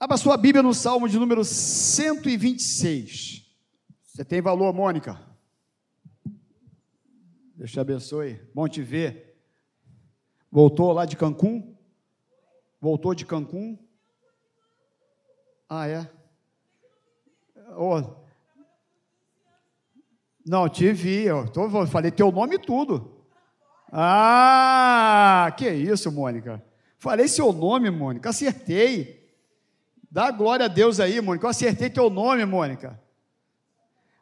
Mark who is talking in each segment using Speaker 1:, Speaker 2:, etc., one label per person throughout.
Speaker 1: Abra sua Bíblia no Salmo de número 126. Você tem valor, Mônica? Deus te abençoe. Bom te ver. Voltou lá de Cancún? Voltou de Cancún? Ah, é? Oh. Não, te vi. Eu tô, falei teu nome e tudo. Ah, que isso, Mônica. Falei seu nome, Mônica. Acertei. Dá glória a Deus aí, Mônica. Eu acertei teu nome, Mônica.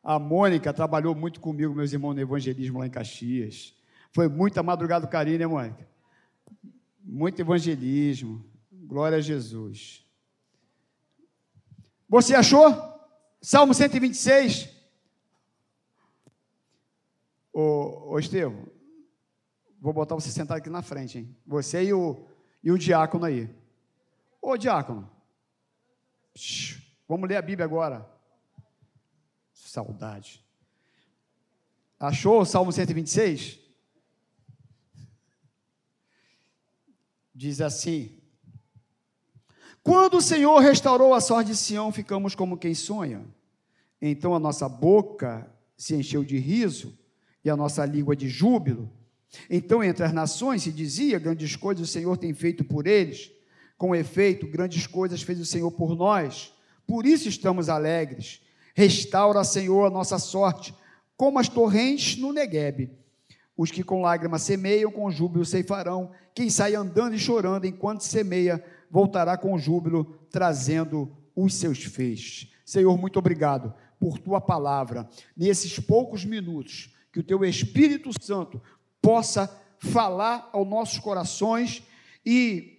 Speaker 1: A Mônica trabalhou muito comigo, meus irmãos, no evangelismo lá em Caxias. Foi muita madrugada do carinho, né, Mônica? Muito evangelismo. Glória a Jesus. Você achou? Salmo 126. Ô, ô Estevam, vou botar você sentado aqui na frente, hein? Você e o, e o diácono aí. Ô, diácono, Vamos ler a Bíblia agora. Saudade. Achou o Salmo 126? Diz assim: Quando o Senhor restaurou a sorte de Sião, ficamos como quem sonha. Então a nossa boca se encheu de riso e a nossa língua de júbilo. Então, entre as nações se dizia: Grandes coisas o Senhor tem feito por eles. Com efeito, grandes coisas fez o Senhor por nós, por isso estamos alegres. Restaura, Senhor, a nossa sorte, como as torrentes no Neguebe. Os que com lágrimas semeiam, com júbilo ceifarão. Quem sai andando e chorando enquanto semeia, voltará com júbilo, trazendo os seus feixes. Senhor, muito obrigado por tua palavra. Nesses poucos minutos, que o teu Espírito Santo possa falar aos nossos corações e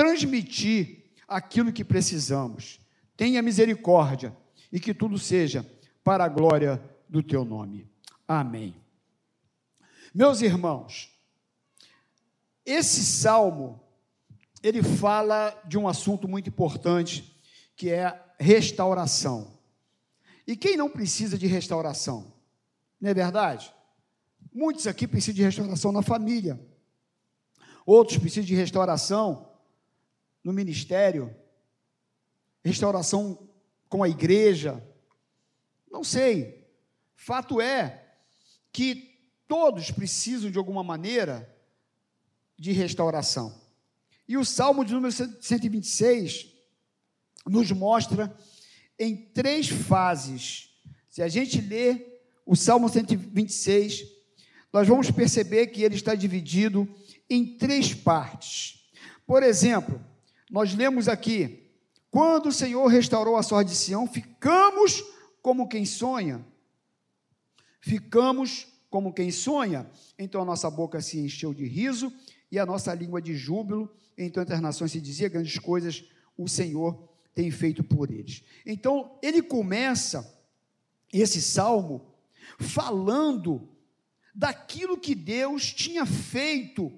Speaker 1: transmitir aquilo que precisamos. Tenha misericórdia e que tudo seja para a glória do teu nome. Amém. Meus irmãos, esse salmo ele fala de um assunto muito importante, que é restauração. E quem não precisa de restauração? Não é verdade? Muitos aqui precisam de restauração na família. Outros precisam de restauração no ministério, restauração com a igreja, não sei. Fato é que todos precisam de alguma maneira de restauração. E o Salmo de número 126 nos mostra em três fases. Se a gente ler o Salmo 126, nós vamos perceber que ele está dividido em três partes. Por exemplo, nós lemos aqui: quando o Senhor restaurou a sorte de Sião, ficamos como quem sonha. Ficamos como quem sonha. Então a nossa boca se encheu de riso e a nossa língua de júbilo. Então entre as nações se dizia grandes coisas o Senhor tem feito por eles. Então ele começa esse salmo falando daquilo que Deus tinha feito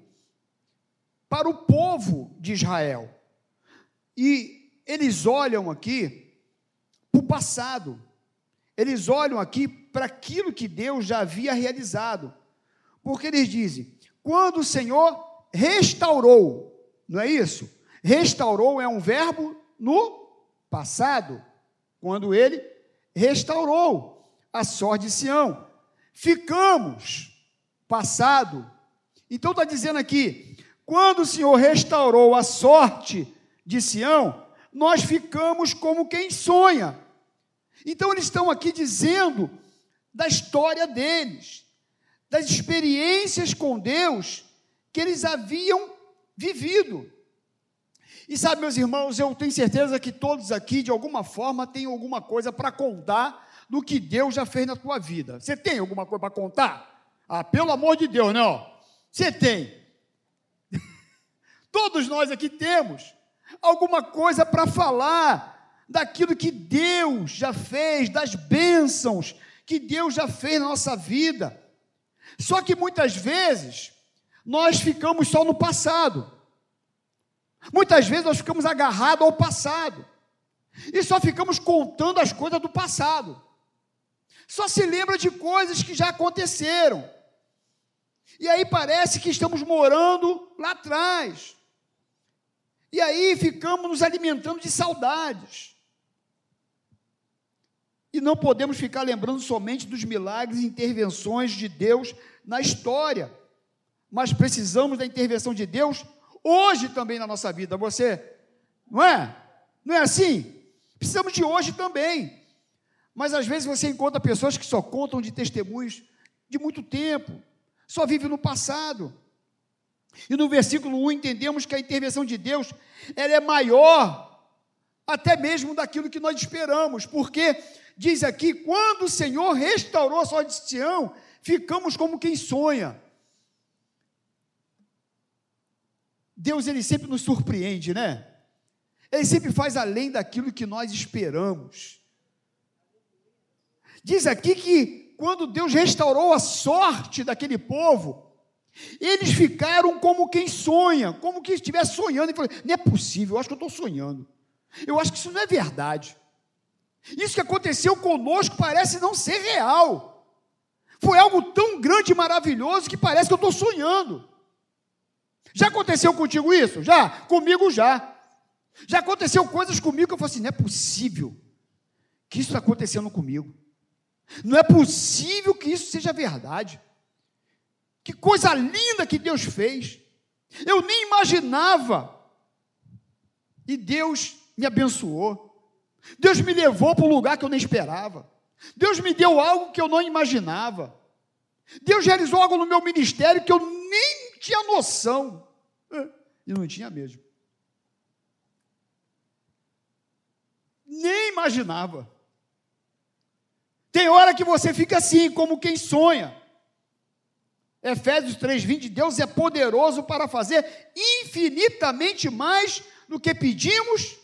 Speaker 1: para o povo de Israel. E eles olham aqui para o passado, eles olham aqui para aquilo que Deus já havia realizado, porque eles dizem: quando o Senhor restaurou, não é isso? Restaurou é um verbo no passado, quando ele restaurou a sorte de Sião. Ficamos, passado. Então está dizendo aqui: quando o Senhor restaurou a sorte de Sião, nós ficamos como quem sonha. Então eles estão aqui dizendo da história deles, das experiências com Deus que eles haviam vivido. E sabe, meus irmãos, eu tenho certeza que todos aqui, de alguma forma, têm alguma coisa para contar do que Deus já fez na tua vida. Você tem alguma coisa para contar? Ah, pelo amor de Deus, não. Você tem. Todos nós aqui temos alguma coisa para falar daquilo que Deus já fez, das bênçãos que Deus já fez na nossa vida. Só que muitas vezes nós ficamos só no passado. Muitas vezes nós ficamos agarrados ao passado. E só ficamos contando as coisas do passado. Só se lembra de coisas que já aconteceram. E aí parece que estamos morando lá atrás. E aí ficamos nos alimentando de saudades. E não podemos ficar lembrando somente dos milagres e intervenções de Deus na história, mas precisamos da intervenção de Deus hoje também na nossa vida. Você, não é? Não é assim? Precisamos de hoje também. Mas às vezes você encontra pessoas que só contam de testemunhos de muito tempo, só vivem no passado. E no versículo 1 entendemos que a intervenção de Deus ela é maior até mesmo daquilo que nós esperamos, porque diz aqui, quando o Senhor restaurou a sua Sião, ficamos como quem sonha. Deus ele sempre nos surpreende, né? Ele sempre faz além daquilo que nós esperamos. Diz aqui que quando Deus restaurou a sorte daquele povo, eles ficaram como quem sonha, como que estivesse sonhando. E falou: não é possível, eu acho que eu estou sonhando. Eu acho que isso não é verdade. Isso que aconteceu conosco parece não ser real. Foi algo tão grande e maravilhoso que parece que eu estou sonhando. Já aconteceu contigo isso? Já? Comigo já. Já aconteceu coisas comigo que eu falei assim: não é possível que isso está acontecendo comigo. Não é possível que isso seja verdade. Que coisa linda que Deus fez. Eu nem imaginava. E Deus me abençoou. Deus me levou para um lugar que eu nem esperava. Deus me deu algo que eu não imaginava. Deus realizou algo no meu ministério que eu nem tinha noção. E não tinha mesmo. Nem imaginava. Tem hora que você fica assim, como quem sonha. Efésios 3:20, Deus é poderoso para fazer infinitamente mais do que pedimos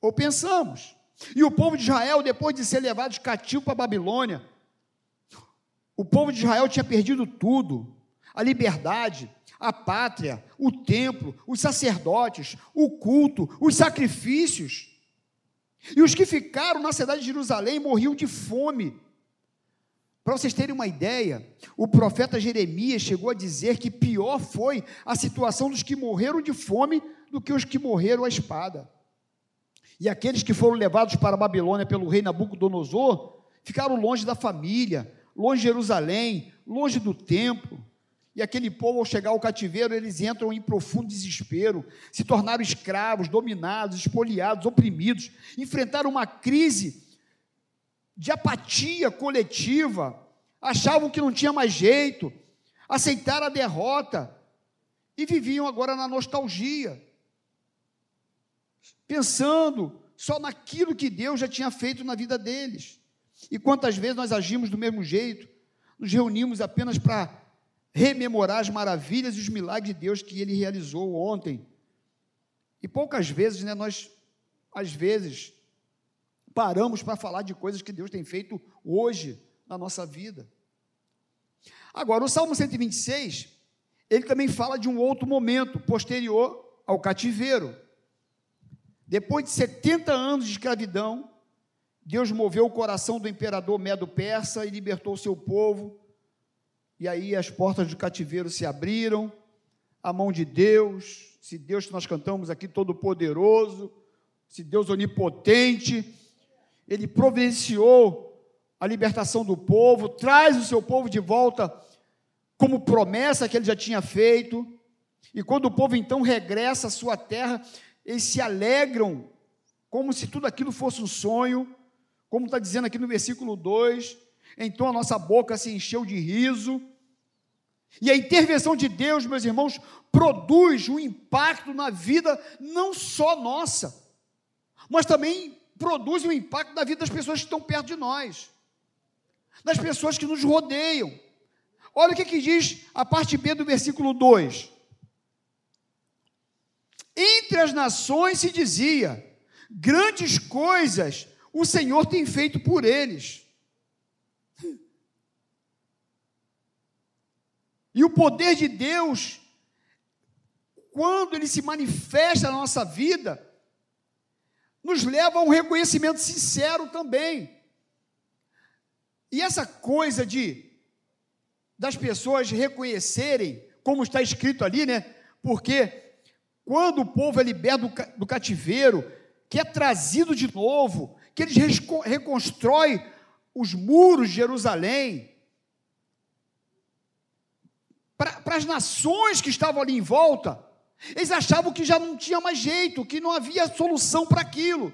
Speaker 1: ou pensamos. E o povo de Israel, depois de ser levado de cativo para a Babilônia, o povo de Israel tinha perdido tudo: a liberdade, a pátria, o templo, os sacerdotes, o culto, os sacrifícios. E os que ficaram na cidade de Jerusalém morriam de fome. Para vocês terem uma ideia, o profeta Jeremias chegou a dizer que pior foi a situação dos que morreram de fome do que os que morreram à espada. E aqueles que foram levados para a Babilônia pelo rei Nabucodonosor ficaram longe da família, longe de Jerusalém, longe do templo. E aquele povo, ao chegar ao cativeiro, eles entram em profundo desespero, se tornaram escravos, dominados, espoliados, oprimidos, enfrentaram uma crise de apatia coletiva, achavam que não tinha mais jeito, aceitaram a derrota e viviam agora na nostalgia, pensando só naquilo que Deus já tinha feito na vida deles. E quantas vezes nós agimos do mesmo jeito, nos reunimos apenas para rememorar as maravilhas e os milagres de Deus que ele realizou ontem. E poucas vezes, né, nós, às vezes, paramos para falar de coisas que Deus tem feito hoje na nossa vida. Agora, o Salmo 126, ele também fala de um outro momento posterior ao cativeiro. Depois de 70 anos de escravidão, Deus moveu o coração do imperador Medo-Persa e libertou seu povo. E aí as portas do cativeiro se abriram, a mão de Deus, se Deus que nós cantamos aqui todo-poderoso, se Deus onipotente, ele providenciou a libertação do povo, traz o seu povo de volta como promessa que ele já tinha feito. E quando o povo então regressa à sua terra, eles se alegram, como se tudo aquilo fosse um sonho, como está dizendo aqui no versículo 2. Então a nossa boca se encheu de riso. E a intervenção de Deus, meus irmãos, produz um impacto na vida não só nossa, mas também produz um impacto na vida das pessoas que estão perto de nós, das pessoas que nos rodeiam. Olha o que, que diz a parte B do versículo 2. Entre as nações se dizia: grandes coisas o Senhor tem feito por eles. E o poder de Deus, quando ele se manifesta na nossa vida, nos leva a um reconhecimento sincero também. E essa coisa de das pessoas reconhecerem, como está escrito ali, né? Porque quando o povo é liberto do cativeiro, que é trazido de novo, que eles reconstroem os muros de Jerusalém, para as nações que estavam ali em volta, eles achavam que já não tinha mais jeito, que não havia solução para aquilo.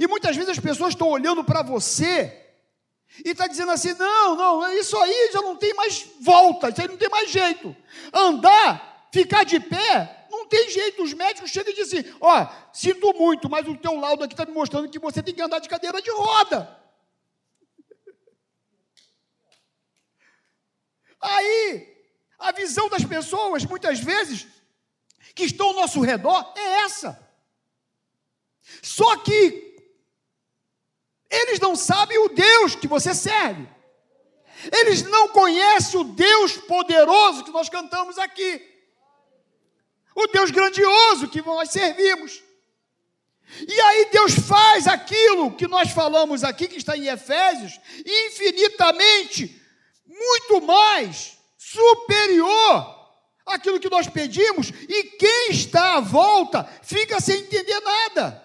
Speaker 1: E muitas vezes as pessoas estão olhando para você e está dizendo assim: não, não, isso aí já não tem mais volta, isso aí não tem mais jeito. Andar, ficar de pé, não tem jeito. Os médicos chegam e dizem: ó, oh, sinto muito, mas o teu laudo aqui está me mostrando que você tem que andar de cadeira de roda. Aí, a visão das pessoas, muitas vezes, que estão ao nosso redor, é essa. Só que eles não sabem o Deus que você serve. Eles não conhecem o Deus poderoso que nós cantamos aqui. O Deus grandioso que nós servimos. E aí Deus faz aquilo que nós falamos aqui, que está em Efésios, infinitamente, muito mais superior àquilo que nós pedimos, e quem está à volta fica sem entender nada.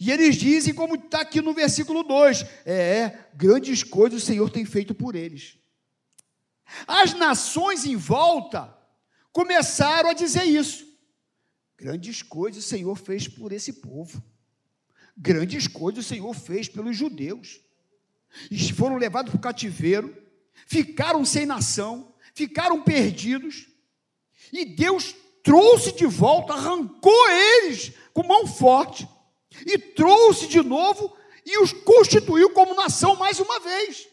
Speaker 1: E eles dizem, como está aqui no versículo 2: é, grandes coisas o Senhor tem feito por eles. As nações em volta começaram a dizer isso. Grandes coisas o Senhor fez por esse povo. Grandes coisas o Senhor fez pelos judeus. E foram levados para o cativeiro, ficaram sem nação, ficaram perdidos. E Deus trouxe de volta, arrancou eles com mão forte e trouxe de novo e os constituiu como nação mais uma vez.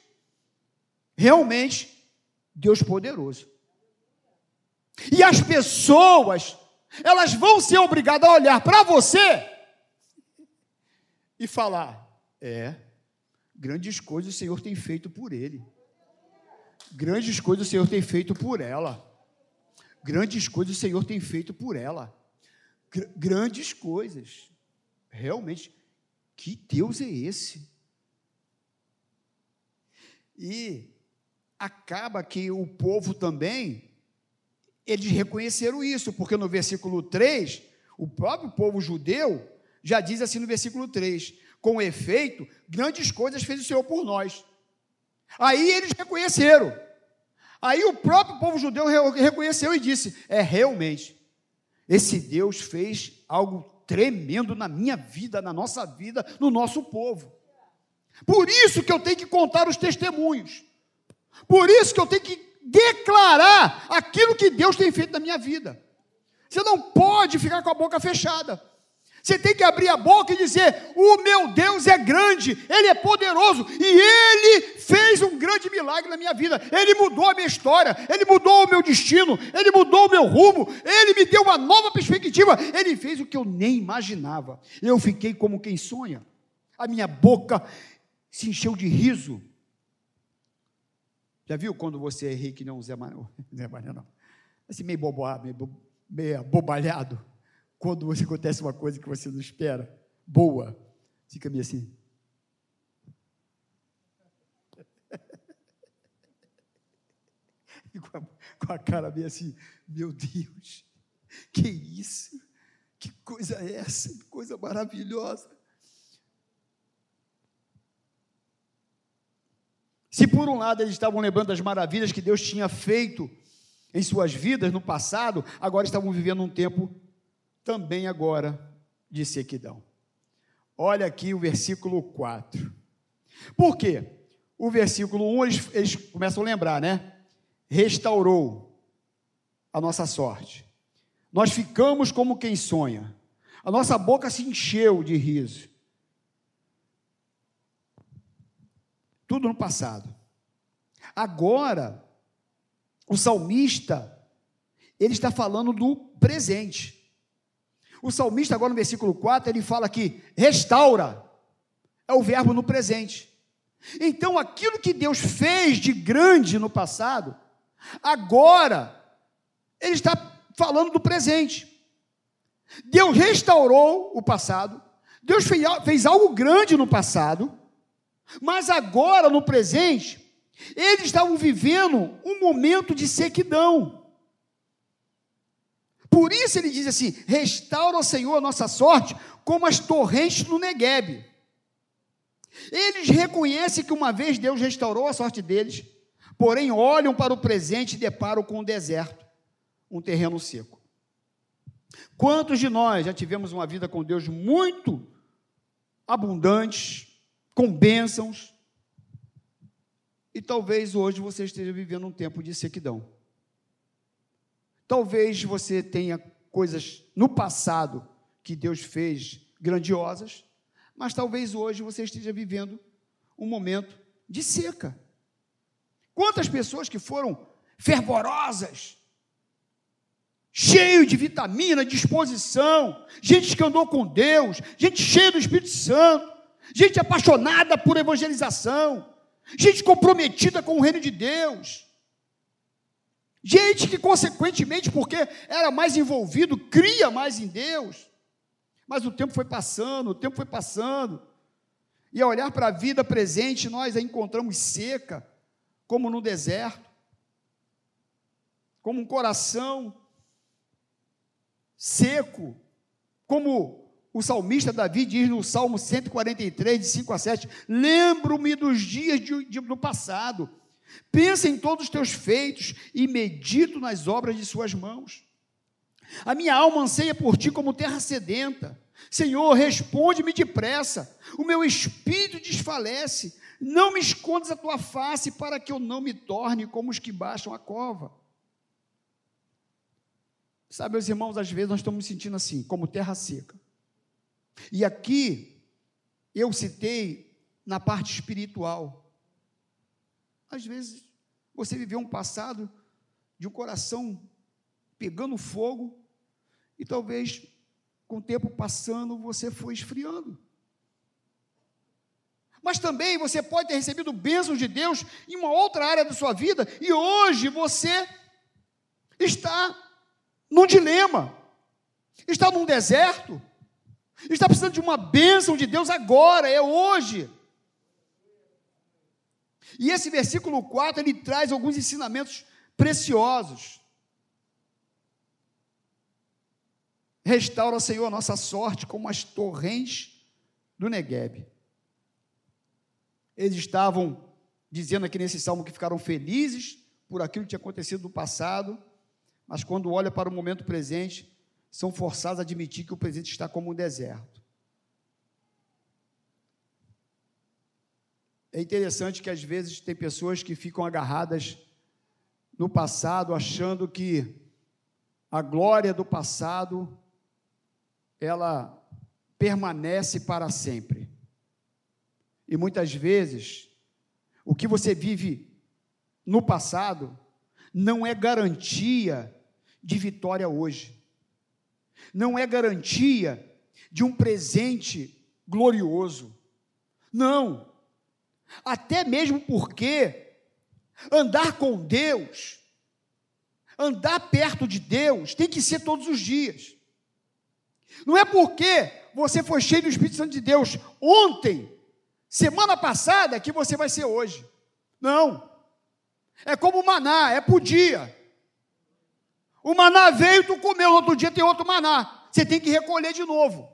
Speaker 1: Realmente, Deus poderoso. E as pessoas, elas vão ser obrigadas a olhar para você e falar: é, grandes coisas o Senhor tem feito por ele, grandes coisas o Senhor tem feito por ela, grandes coisas o Senhor tem feito por ela, Gr grandes coisas realmente, que Deus é esse? E acaba que o povo também, eles reconheceram isso, porque no versículo 3, o próprio povo judeu já diz assim no versículo 3: com efeito, grandes coisas fez o Senhor por nós. Aí eles reconheceram. Aí o próprio povo judeu reconheceu e disse: é realmente, esse Deus fez algo tremendo na minha vida, na nossa vida, no nosso povo. Por isso que eu tenho que contar os testemunhos. Por isso que eu tenho que declarar aquilo que Deus tem feito na minha vida. Você não pode ficar com a boca fechada. Você tem que abrir a boca e dizer: O meu Deus é grande, Ele é poderoso e Ele fez um grande milagre na minha vida. Ele mudou a minha história, Ele mudou o meu destino, Ele mudou o meu rumo, Ele me deu uma nova perspectiva. Ele fez o que eu nem imaginava. Eu fiquei como quem sonha. A minha boca se encheu de riso. Já viu quando você é rico e não Zé Mané? Zé Mané não. Assim, meio boboado, meio, meio abobalhado quando você acontece uma coisa que você não espera, boa, fica meio assim. E com a, com a cara meio assim, meu Deus, que isso? Que coisa é essa? Que coisa maravilhosa. Se por um lado eles estavam lembrando das maravilhas que Deus tinha feito em suas vidas no passado, agora estavam vivendo um tempo também agora de sequidão. Olha aqui o versículo 4. Por quê? O versículo 1 eles, eles começam a lembrar, né? Restaurou a nossa sorte. Nós ficamos como quem sonha. A nossa boca se encheu de riso. Tudo no passado. Agora, o salmista, ele está falando do presente. O salmista, agora no versículo 4, ele fala que restaura, é o verbo no presente. Então, aquilo que Deus fez de grande no passado, agora, ele está falando do presente. Deus restaurou o passado, Deus fez, algo grande no passado, mas agora, no presente, eles estavam vivendo um momento de sequidão. Por isso ele diz assim: restaura o Senhor a nossa sorte, como as torrentes no Neguebe. Eles reconhecem que uma vez Deus restaurou a sorte deles, porém olham para o presente e deparam com um deserto, um terreno seco. Quantos de nós já tivemos uma vida com Deus muito abundante, com bênçãos, e talvez hoje você esteja vivendo um tempo de sequidão. Talvez você tenha coisas no passado que Deus fez grandiosas, mas talvez hoje você esteja vivendo um momento de seca. Quantas pessoas que foram fervorosas, cheio de vitamina, disposição, gente que andou com Deus, gente cheia do Espírito Santo, gente apaixonada por evangelização, gente comprometida com o reino de Deus, gente que, consequentemente, porque era mais envolvido, cria mais em Deus, mas o tempo foi passando, o tempo foi passando, e ao olhar para a vida presente, nós a encontramos seca, como no deserto, como um coração seco, como o salmista Davi diz no Salmo 143, de 5 a 7, lembro-me dos dias de, de, do passado, pensa em todos os teus feitos e medito nas obras de suas mãos. A minha alma anseia por ti como terra sedenta. Senhor, responde-me depressa. O meu espírito desfalece. Não me escondes a tua face para que eu não me torne como os que baixam a cova. Sabe, meus irmãos, às vezes nós estamos nos sentindo assim, como terra seca. E aqui eu citei na parte espiritual. Às vezes você viveu um passado de um coração pegando fogo e talvez com o tempo passando você foi esfriando. Mas também você pode ter recebido bênçãos de Deus em uma outra área da sua vida e hoje você está num dilema, está num deserto, está precisando de uma bênção de Deus agora, é hoje. E esse versículo 4 ele traz alguns ensinamentos preciosos. Restaura, Senhor, a nossa sorte como as torrentes do Negueb. Eles estavam dizendo aqui nesse salmo que ficaram felizes por aquilo que tinha acontecido no passado, mas quando olha para o momento presente, são forçados a admitir que o presente está como um deserto. É interessante que às vezes tem pessoas que ficam agarradas no passado, achando que a glória do passado ela permanece para sempre. E muitas vezes o que você vive no passado não é garantia de vitória hoje não é garantia de um presente glorioso. Não. Até mesmo porque andar com Deus, andar perto de Deus, tem que ser todos os dias. Não é porque você foi cheio do Espírito Santo de Deus ontem, semana passada, que você vai ser hoje. Não. É como o maná, é por dia. O maná veio, tu comeu, no outro dia tem outro maná. Você tem que recolher de novo.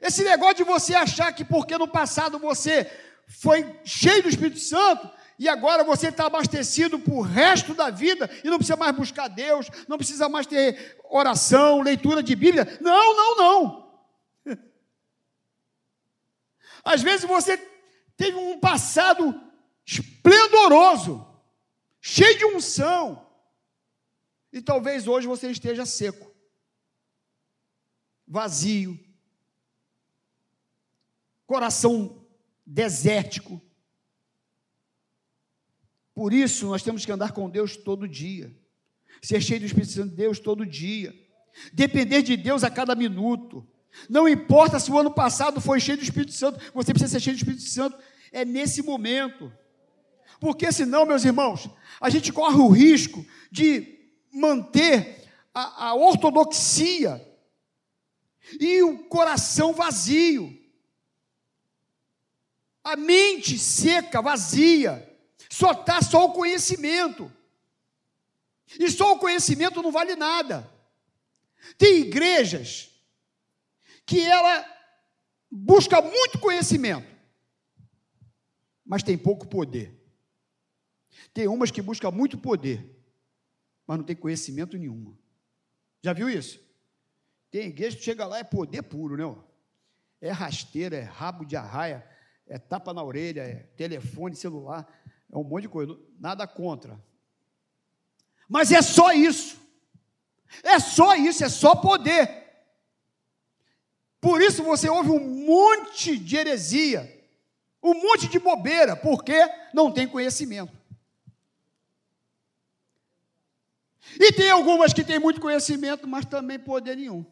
Speaker 1: Esse negócio de você achar que porque no passado você foi cheio do Espírito Santo e agora você está abastecido para o resto da vida e não precisa mais buscar Deus, não precisa mais ter oração, leitura de Bíblia. Não, não, não. Às vezes você teve um passado esplendoroso, cheio de unção, e talvez hoje você esteja seco, vazio, coração desértico. Por isso, nós temos que andar com Deus todo dia, ser cheio do Espírito Santo de Deus todo dia, depender de Deus a cada minuto. Não importa se o ano passado foi cheio do Espírito Santo, você precisa ser cheio do Espírito Santo, é nesse momento. Porque senão, meus irmãos, a gente corre o risco de manter a, a ortodoxia e o coração vazio, a mente seca, vazia, só está só o conhecimento. E só o conhecimento não vale nada. Tem igrejas que ela busca muito conhecimento, mas tem pouco poder. Tem umas que buscam muito poder, mas não tem conhecimento nenhum. Já viu isso? Tem igreja que chega lá é poder puro, né? É rasteira, é rabo de arraia, é tapa na orelha, é telefone, celular, é um monte de coisa. Nada contra. Mas é só isso. É só isso, é só poder. Por isso você ouve um monte de heresia, um monte de bobeira, porque não tem conhecimento. E tem algumas que têm muito conhecimento, mas também poder nenhum.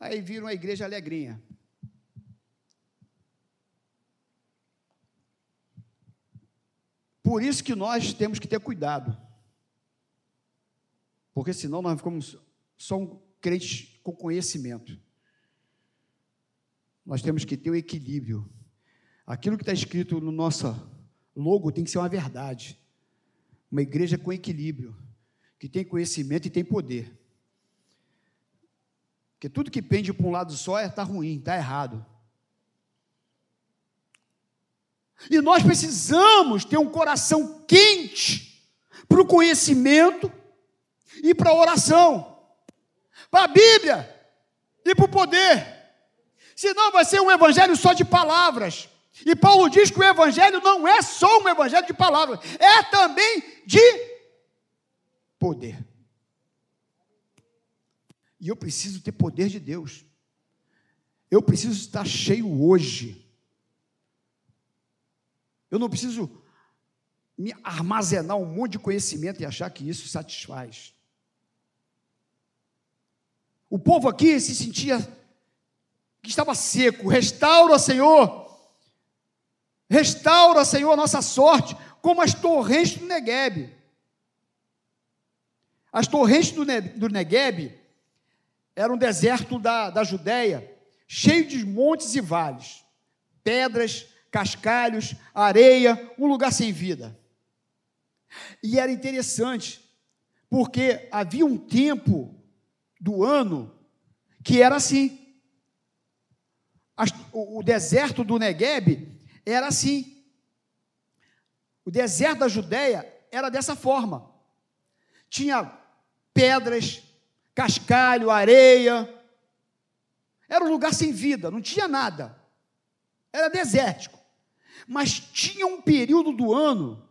Speaker 1: Aí viram a igreja alegrinha. Por isso que nós temos que ter cuidado. Porque senão nós ficamos só um crente com conhecimento. Nós temos que ter o um equilíbrio. Aquilo que está escrito no nosso logo tem que ser uma verdade. Uma igreja com equilíbrio, que tem conhecimento e tem poder. Porque tudo que pende para um lado só está é, ruim, está errado. E nós precisamos ter um coração quente para o conhecimento e para a oração, para a Bíblia e para o poder. Senão vai ser um evangelho só de palavras. E Paulo diz que o evangelho não é só um evangelho de palavras, é também de poder. E eu preciso ter poder de Deus. Eu preciso estar cheio hoje. Eu não preciso me armazenar um monte de conhecimento e achar que isso satisfaz. O povo aqui se sentia que estava seco. Restaura, Senhor. Restaura, Senhor, a nossa sorte, como as torrentes do Negueb. As torrentes do, Negueb era um deserto da, da Judéia, cheio de montes e vales, pedras, cascalhos, areia, um lugar sem vida. E era interessante, porque havia um tempo do ano que era assim. O deserto do Negueb era assim. O deserto da Judéia era dessa forma. Tinha pedras, cascalho, areia. Era um lugar sem vida, não tinha nada. Era desértico. Mas tinha um período do ano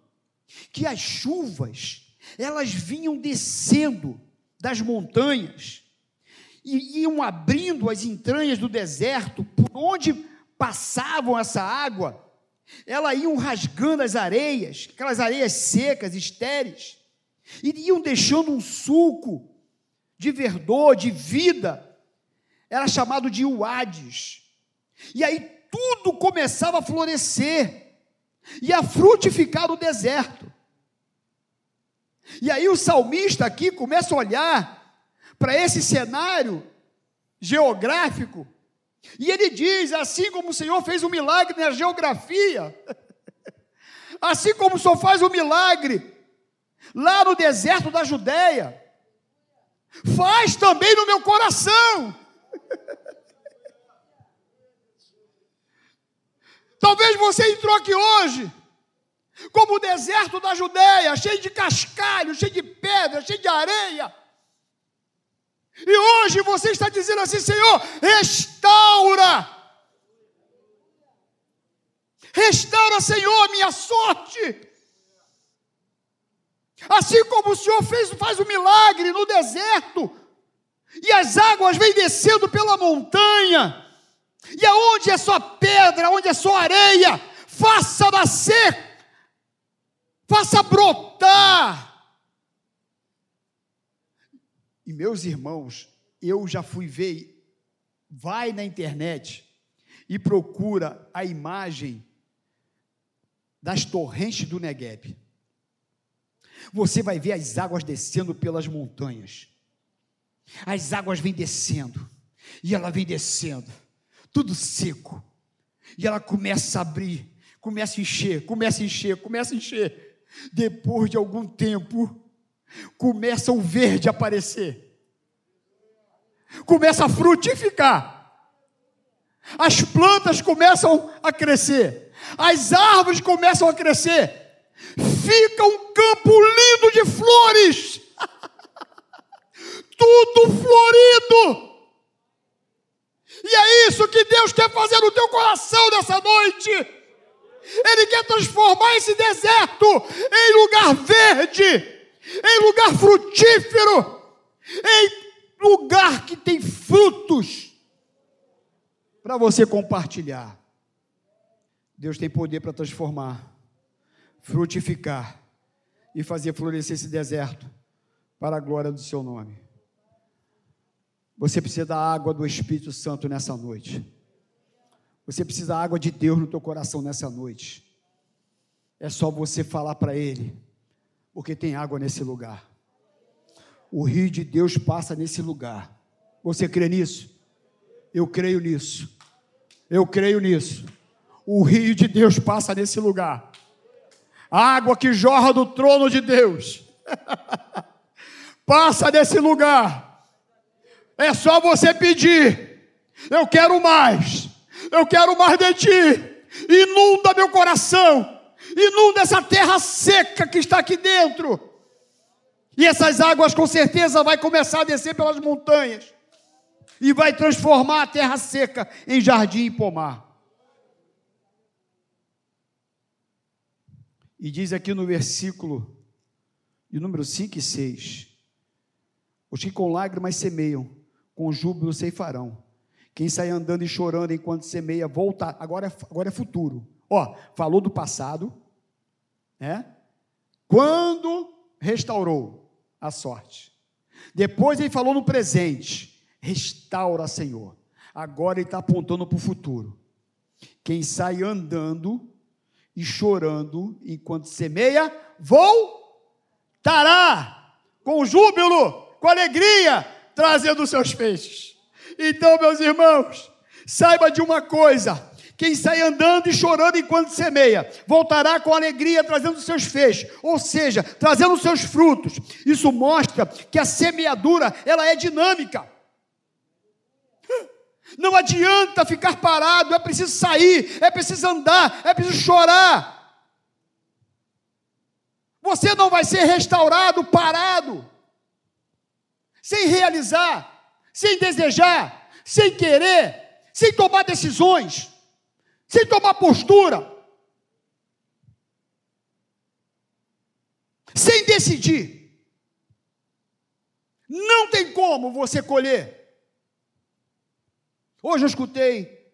Speaker 1: que as chuvas, elas vinham descendo das montanhas e iam abrindo as entranhas do deserto, por onde passavam essa água, elas iam rasgando as areias, aquelas areias secas, estéreis, e iam deixando um sulco de verdor, de vida, era chamado de Uades. E aí tudo começava a florescer e a frutificar o deserto. E aí o salmista aqui começa a olhar para esse cenário geográfico e ele diz: assim como o Senhor fez um milagre na geografia, assim como o Senhor faz um milagre lá no deserto da Judéia, faz também no meu coração. Talvez você entrou aqui hoje, como o deserto da Judéia, cheio de cascalho, cheio de pedra, cheio de areia. E hoje você está dizendo assim: Senhor, restaura. Restaura, Senhor, a minha sorte. Assim como o Senhor fez, faz o um milagre no deserto, e as águas vêm descendo pela montanha, e aonde é só pedra, onde é só areia, faça nascer, faça brotar. E meus irmãos, eu já fui ver, vai na internet e procura a imagem das torrentes do Negueb você vai ver as águas descendo pelas montanhas. As águas vêm descendo, e ela vem descendo, tudo seco. E ela começa a abrir, começa a encher, começa a encher, começa a encher. Depois de algum tempo, começa o verde a aparecer. começa a frutificar. As plantas começam a crescer. As árvores começam a crescer. Fica um campo lindo de flores. Tudo florido. E é isso que Deus quer fazer no teu coração nessa noite. Ele quer transformar esse deserto em lugar verde, em lugar frutífero, em lugar que tem frutos para você compartilhar. Deus tem poder para transformar, frutificar e fazer florescer esse deserto para a glória do seu nome. Você precisa da água do Espírito Santo nessa noite. Você precisa da água de Deus no teu coração nessa noite. É só você falar para Ele, porque tem água nesse lugar. O rio de Deus passa nesse lugar. Você crê nisso? Eu creio nisso. Eu creio nisso. O rio de Deus passa nesse lugar. A água que jorra do trono de Deus. passa nesse lugar. É só você pedir. Eu quero mais. Eu quero mais de ti. Inunda meu coração. Inunda essa terra seca que está aqui dentro. E essas águas com certeza vai começar a descer pelas montanhas e vai transformar a terra seca em jardim e pomar. E diz aqui no versículo de número 5 e 6: Os que com lágrimas semeiam, com júbilo ceifarão. Quem sai andando e chorando enquanto semeia, volta. Agora é, agora é futuro. Ó, falou do passado, né? Quando restaurou a sorte. Depois ele falou no presente: restaura, Senhor. Agora ele está apontando para o futuro. Quem sai andando e chorando enquanto semeia, voltará com júbilo, com alegria, trazendo os seus peixes. Então, meus irmãos, saiba de uma coisa: quem sai andando e chorando enquanto semeia, voltará com alegria trazendo os seus feixes, ou seja, trazendo os seus frutos. Isso mostra que a semeadura, ela é dinâmica. Não adianta ficar parado, é preciso sair, é preciso andar, é preciso chorar. Você não vai ser restaurado parado sem realizar, sem desejar, sem querer, sem tomar decisões, sem tomar postura, sem decidir. Não tem como você colher. Hoje eu escutei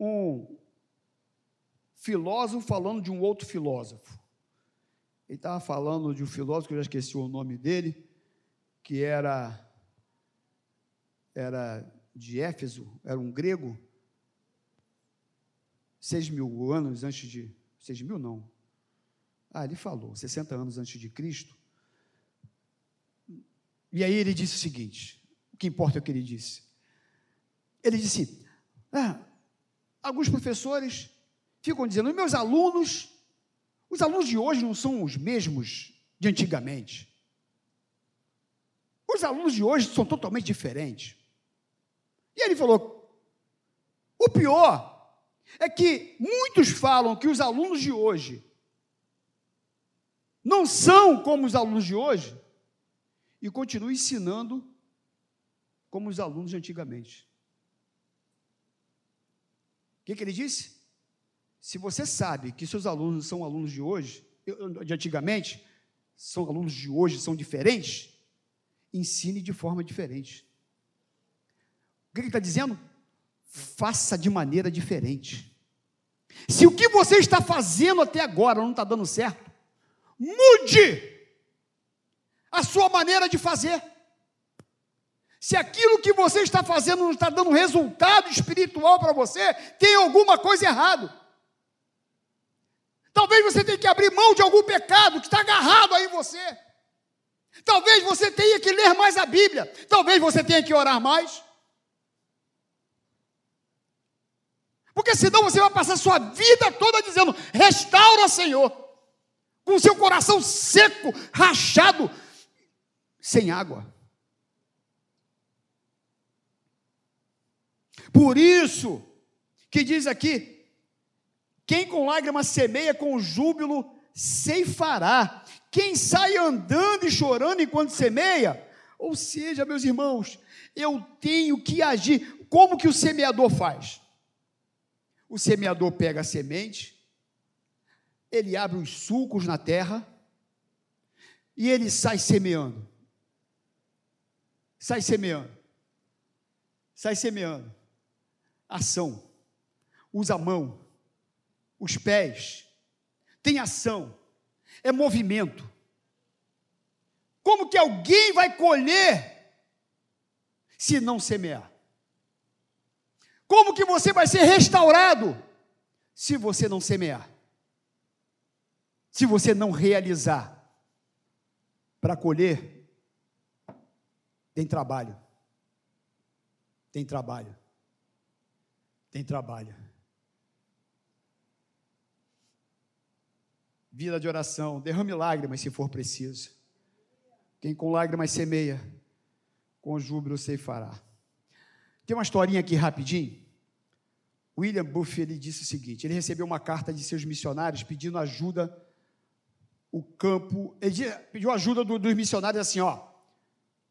Speaker 1: um filósofo falando de um outro filósofo. Ele estava falando de um filósofo, eu já esqueci o nome dele, que era, era de Éfeso, era um grego, seis mil anos antes de. Seis mil não. Ah, ele falou, 60 anos antes de Cristo. E aí ele disse o seguinte: o que importa é o que ele disse. Ele disse: ah, alguns professores ficam dizendo, meus alunos, os alunos de hoje não são os mesmos de antigamente. Os alunos de hoje são totalmente diferentes. E ele falou: o pior é que muitos falam que os alunos de hoje não são como os alunos de hoje e continuam ensinando como os alunos de antigamente. O que, que ele disse? Se você sabe que seus alunos são alunos de hoje, de antigamente, são alunos de hoje, são diferentes, ensine de forma diferente. O que ele está dizendo? Faça de maneira diferente. Se o que você está fazendo até agora não está dando certo, mude a sua maneira de fazer. Se aquilo que você está fazendo não está dando resultado espiritual para você, tem alguma coisa errada. Talvez você tenha que abrir mão de algum pecado que está agarrado aí em você. Talvez você tenha que ler mais a Bíblia. Talvez você tenha que orar mais. Porque senão você vai passar sua vida toda dizendo: restaura, Senhor, com seu coração seco, rachado, sem água. Por isso que diz aqui: quem com lágrimas semeia, com júbilo ceifará. Quem sai andando e chorando enquanto semeia, ou seja, meus irmãos, eu tenho que agir. Como que o semeador faz? O semeador pega a semente, ele abre os sulcos na terra e ele sai semeando. Sai semeando. Sai semeando. Ação. Usa a mão, os pés. Tem ação. É movimento. Como que alguém vai colher se não semear? Como que você vai ser restaurado se você não semear? Se você não realizar para colher, tem trabalho. Tem trabalho. Tem trabalho. Vida de oração, derrame lágrimas se for preciso. Quem com lágrimas semeia, com júbilo fará. Tem uma historinha aqui rapidinho. William Buff ele disse o seguinte: ele recebeu uma carta de seus missionários pedindo ajuda o campo. Ele pediu ajuda do, dos missionários assim, ó.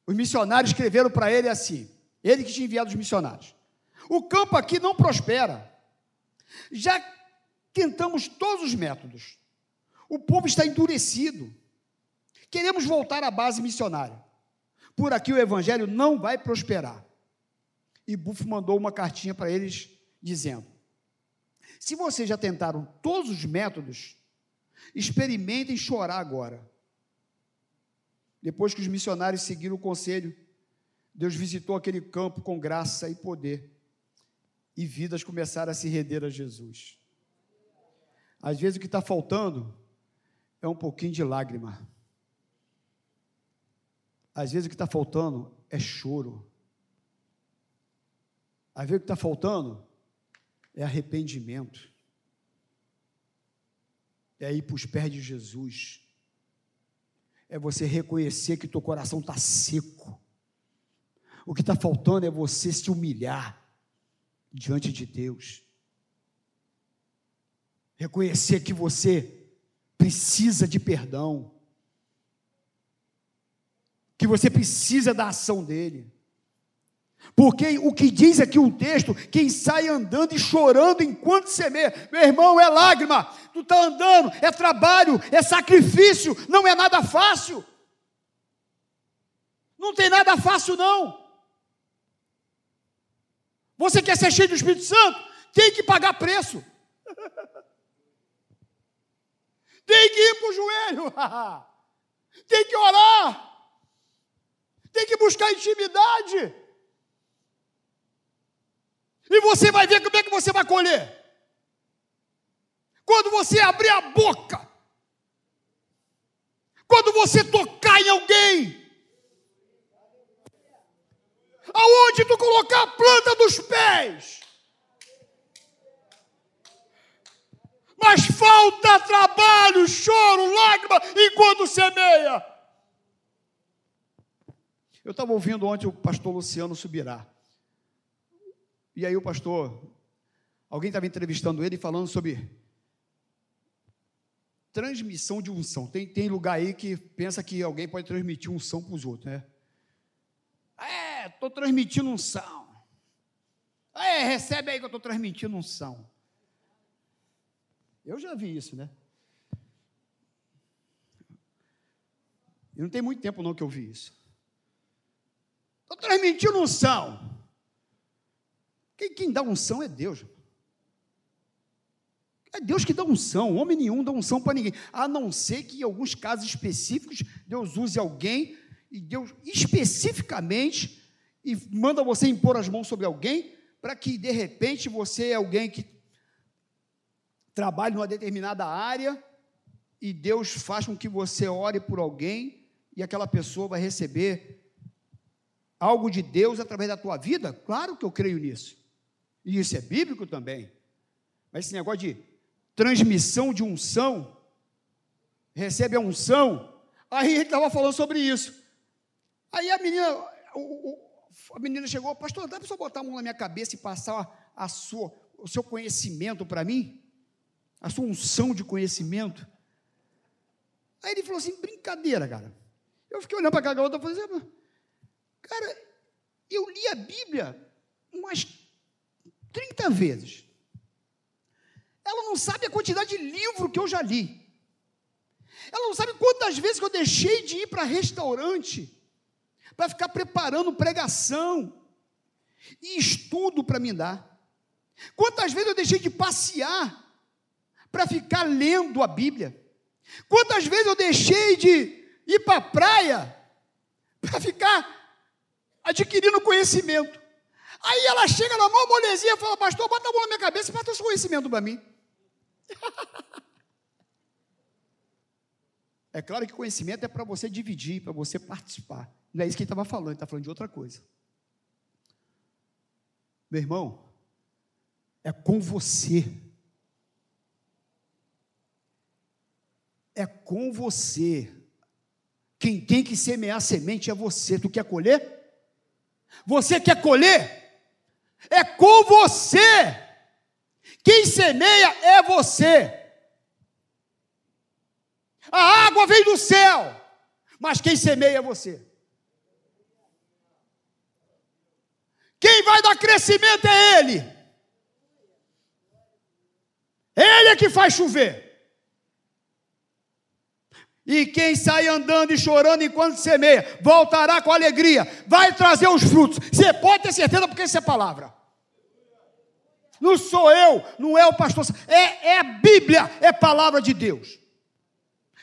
Speaker 1: Os missionários escreveram para ele assim. Ele que tinha enviado os missionários. O campo aqui não prospera. Já tentamos todos os métodos. O povo está endurecido. Queremos voltar à base missionária. Por aqui o evangelho não vai prosperar. E Buff mandou uma cartinha para eles dizendo: Se vocês já tentaram todos os métodos, experimentem chorar agora. Depois que os missionários seguiram o conselho, Deus visitou aquele campo com graça e poder. E vidas começaram a se render a Jesus. Às vezes o que está faltando é um pouquinho de lágrima. Às vezes o que está faltando é choro. Às vezes o que está faltando é arrependimento. É ir para os pés de Jesus. É você reconhecer que teu coração está seco. O que está faltando é você se humilhar diante de Deus. Reconhecer que você precisa de perdão que você precisa da ação dele. Porque o que diz aqui o texto, quem sai andando e chorando enquanto semeia, meu irmão, é lágrima, tu está andando, é trabalho, é sacrifício, não é nada fácil. Não tem nada fácil, não. Você quer ser cheio do Espírito Santo? Tem que pagar preço. tem que ir para o joelho. tem que orar tem que buscar intimidade. E você vai ver como é que você vai colher. Quando você abrir a boca, quando você tocar em alguém, aonde tu colocar a planta dos pés, mas falta trabalho, choro, lágrima enquanto semeia. Eu estava ouvindo ontem o pastor Luciano Subirá. E aí o pastor, alguém estava entrevistando ele falando sobre transmissão de unção. Tem, tem lugar aí que pensa que alguém pode transmitir unção para os outros, né? É, estou transmitindo unção. É, recebe aí que eu estou transmitindo unção. Eu já vi isso, né? E não tem muito tempo não que eu vi isso. Estou transmitindo unção. Quem, quem dá unção é Deus. É Deus que dá unção, homem nenhum dá unção para ninguém, a não ser que em alguns casos específicos Deus use alguém e Deus especificamente e manda você impor as mãos sobre alguém para que de repente você é alguém que trabalhe numa determinada área e Deus faz com que você ore por alguém e aquela pessoa vai receber algo de Deus através da tua vida? Claro que eu creio nisso. E isso é bíblico também. Mas esse negócio de transmissão de unção, recebe a unção, aí ele estava falando sobre isso. Aí a menina o, o, a menina chegou, pastor, dá para só botar a mão na minha cabeça e passar a sua, o seu conhecimento para mim? A sua unção de conhecimento? Aí ele falou assim: brincadeira, cara. Eu fiquei olhando para aquela garota e falei assim, cara, eu li a Bíblia umas 30 vezes. Ela não sabe a quantidade de livro que eu já li. Ela não sabe quantas vezes que eu deixei de ir para restaurante para ficar preparando pregação e estudo para me dar. Quantas vezes eu deixei de passear para ficar lendo a Bíblia? Quantas vezes eu deixei de ir para a praia para ficar adquirindo conhecimento? Aí ela chega na mão molezinha e fala, pastor, bota a mão na minha cabeça e bota esse conhecimento para mim. É claro que conhecimento é para você dividir, para você participar. Não é isso que ele estava falando, ele está falando de outra coisa. Meu irmão, é com você. É com você. Quem tem que semear semente é você. Tu quer colher? Você quer colher? É com você. Quem semeia é você. A água vem do céu, mas quem semeia é você. Quem vai dar crescimento é Ele. Ele é que faz chover. E quem sai andando e chorando enquanto semeia, voltará com alegria, vai trazer os frutos. Você pode ter certeza, porque isso é palavra. Não sou eu, não é o pastor, é, é a Bíblia, é palavra de Deus.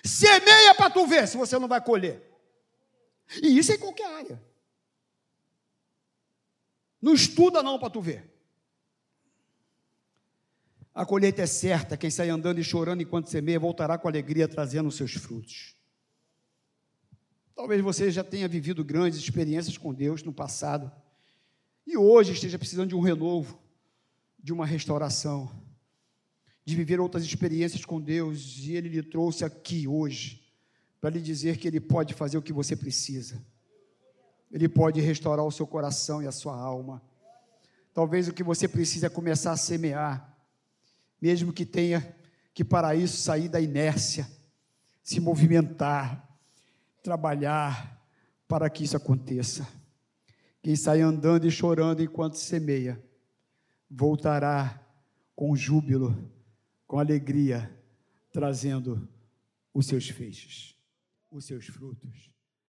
Speaker 1: Semeia para tu ver se você não vai colher. E isso é em qualquer área. Não estuda não para tu ver. A colheita é certa, quem sai andando e chorando enquanto semeia voltará com alegria trazendo seus frutos. Talvez você já tenha vivido grandes experiências com Deus no passado e hoje esteja precisando de um renovo, de uma restauração de viver outras experiências com Deus, e Ele lhe trouxe aqui hoje para lhe dizer que Ele pode fazer o que você precisa. Ele pode restaurar o seu coração e a sua alma. Talvez o que você precisa é começar a semear, mesmo que tenha que para isso sair da inércia, se movimentar, trabalhar para que isso aconteça. Quem sai andando e chorando enquanto semeia, voltará com júbilo com alegria, trazendo os seus feixes, os seus frutos.